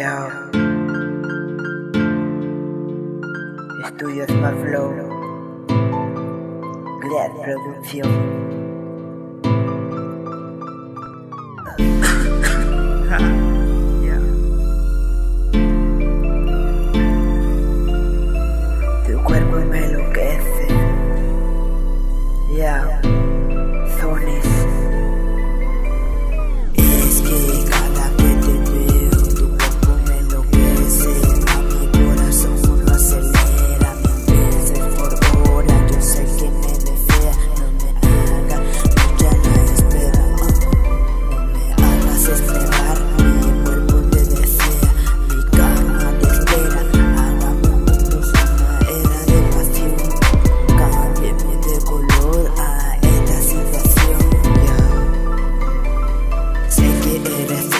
Yo. Estudios Flow. Glad Producción. shake it, it,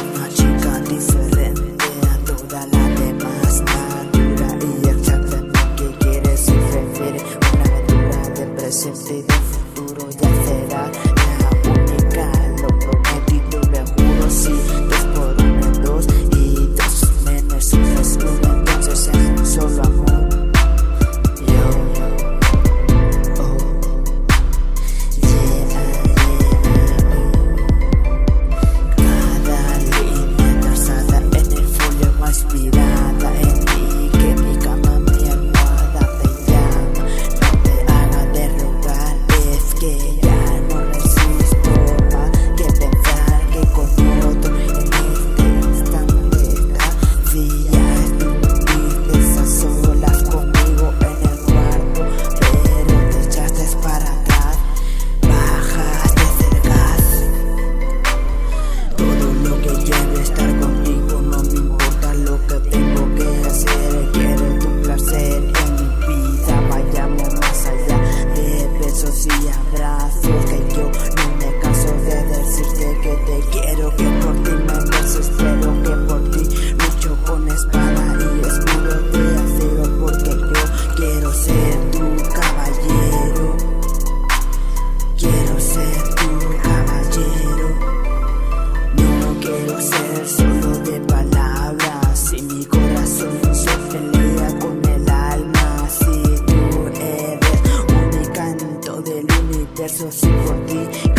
solo de palabras y mi corazón se pelea con el alma. Si tú eres un encanto del universo, si por ti